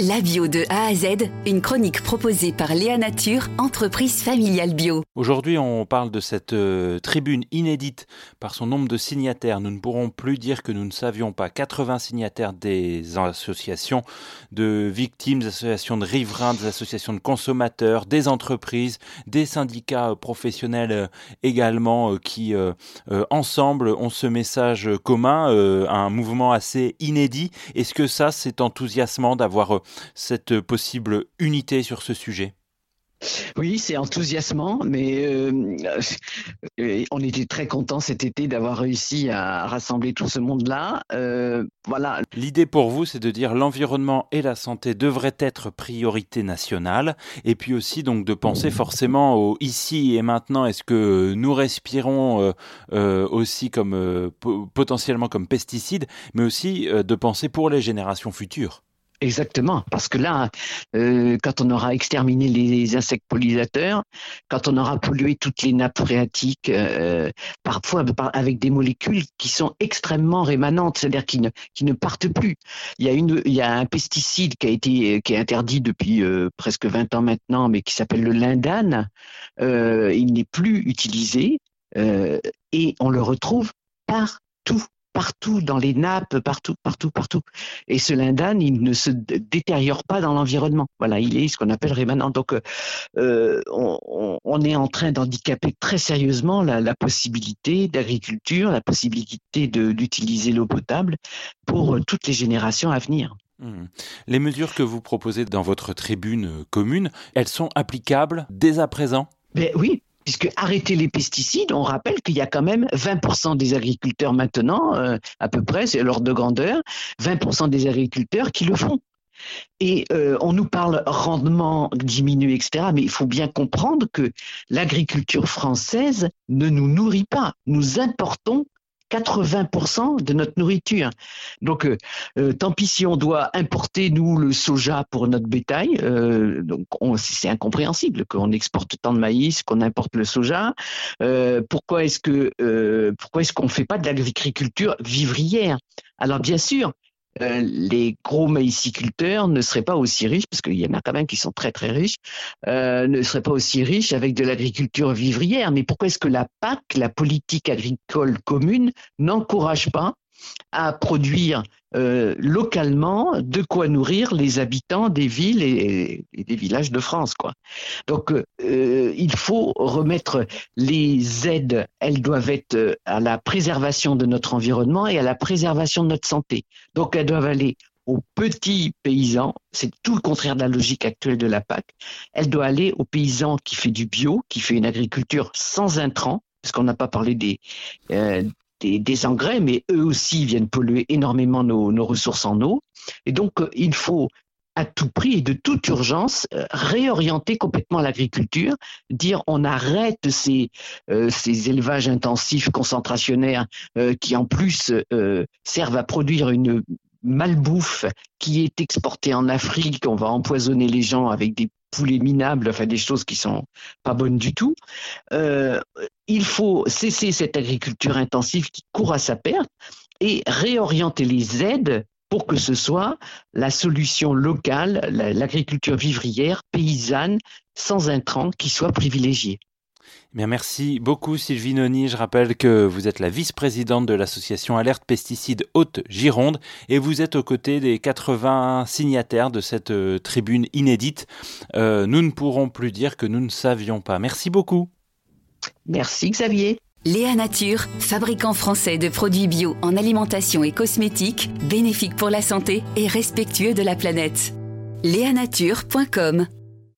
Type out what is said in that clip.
La bio de A à Z, une chronique proposée par Léa Nature, entreprise familiale bio. Aujourd'hui, on parle de cette euh, tribune inédite par son nombre de signataires. Nous ne pourrons plus dire que nous ne savions pas. 80 signataires des associations de victimes, des associations de riverains, des associations de consommateurs, des entreprises, des syndicats euh, professionnels euh, également qui, ensemble, ont ce message commun, un mouvement assez inédit. Est-ce que ça, c'est enthousiasmant d'avoir cette possible unité sur ce sujet oui, c'est enthousiasmant, mais euh, euh, on était très contents cet été d'avoir réussi à rassembler tout ce monde-là. Euh, voilà. L'idée pour vous, c'est de dire l'environnement et la santé devraient être priorité nationale, et puis aussi donc de penser forcément au ici et maintenant. Est-ce que nous respirons aussi comme potentiellement comme pesticides, mais aussi de penser pour les générations futures? Exactement, parce que là, euh, quand on aura exterminé les insectes pollinisateurs, quand on aura pollué toutes les nappes phréatiques, euh, parfois avec des molécules qui sont extrêmement rémanentes, c'est-à-dire qui ne, qui ne partent plus. Il y, a une, il y a un pesticide qui a été qui est interdit depuis euh, presque 20 ans maintenant, mais qui s'appelle le lindane. il n'est plus utilisé et on le retrouve partout partout dans les nappes, partout, partout, partout. Et ce lindane, il ne se détériore pas dans l'environnement. Voilà, il est ce qu'on appelle rémanent. Donc, euh, on, est en train d'handicaper très sérieusement la, possibilité d'agriculture, la possibilité d'utiliser l'eau potable pour toutes les générations à venir. Mmh. Les mesures que vous proposez dans votre tribune commune, elles sont applicables dès à présent? Ben oui, puisque arrêter les pesticides, on rappelle qu'il y a quand même 20% des agriculteurs maintenant, euh, à peu près, c'est l'ordre de grandeur, 20% des agriculteurs qui le font. Et euh, on nous parle rendement diminué, etc. Mais il faut bien comprendre que l'agriculture française ne nous nourrit pas. Nous importons 80% de notre nourriture. Donc, euh, euh, tant pis si on doit importer, nous, le soja pour notre bétail. Euh, donc, c'est incompréhensible qu'on exporte tant de maïs, qu'on importe le soja. pourquoi est-ce pourquoi est-ce qu'on ne fait pas de l'agriculture vivrière? Alors, bien sûr, euh, les gros maïsiculteurs ne seraient pas aussi riches, parce qu'il y en a quand même qui sont très très riches, euh, ne seraient pas aussi riches avec de l'agriculture vivrière. Mais pourquoi est-ce que la PAC, la politique agricole commune, n'encourage pas à produire euh, localement de quoi nourrir les habitants des villes et, des villages de France. Quoi. Donc euh, il faut remettre les aides, elles doivent être à la préservation de notre environnement et à la préservation de notre santé. Donc elles doivent aller aux petits paysans, c'est tout le contraire de la logique actuelle de la PAC, elle doit aller aux paysans qui fait du bio, qui fait une agriculture sans intrants, parce qu'on n'a pas parlé des, euh, des, engrais, mais eux aussi viennent polluer énormément nos, ressources en eau. Et donc, euh, il faut à tout prix et de toute urgence euh, réorienter complètement l'agriculture, dire on arrête ces, euh, ces élevages intensifs concentrationnaires qui en plus servent à produire une malbouffe qui est exportée en Afrique, on va empoisonner les gens avec des poulets minables, enfin des choses qui sont pas bonnes du tout. Euh, il faut cesser cette agriculture intensive qui court à sa perte et réorienter les aides pour que ce soit la solution locale, l'agriculture vivrière, paysanne, sans intrants, qui soit privilégiée merci beaucoup Sylvie Noni. Je rappelle que vous êtes la vice-présidente de l'association Alerte Pesticides Haute-Gironde et vous êtes aux côtés des 80 signataires de cette euh, tribune inédite. Euh, nous ne pourrons plus dire que nous ne savions pas. Merci beaucoup. Merci Xavier. Léa Nature, fabricant français de produits bio en alimentation et cosmétiques, bénéfique pour la santé et respectueux de la planète. Léanature.com